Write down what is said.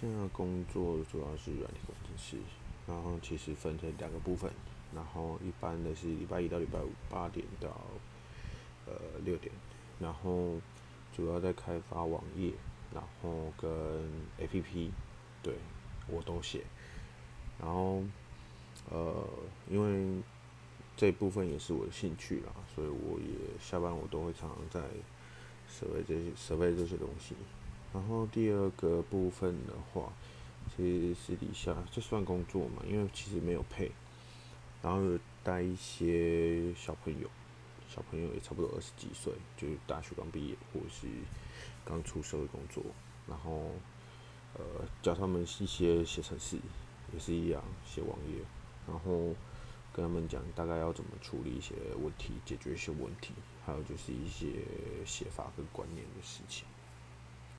现在工作主要是软体工程师，然后其实分成两个部分，然后一般的是礼拜一到礼拜五八点到呃六点，然后主要在开发网页，然后跟 APP，对我都写，然后呃因为这部分也是我的兴趣啦，所以我也下班我都会常常在设备这些设备这些东西。然后第二个部分的话，其实私底下就算工作嘛，因为其实没有配，然后带一些小朋友，小朋友也差不多二十几岁，就是大学刚毕业或者是刚出社会工作，然后呃教他们一些写程式，也是一样写网页，然后跟他们讲大概要怎么处理一些问题，解决一些问题，还有就是一些写法跟观念的事情。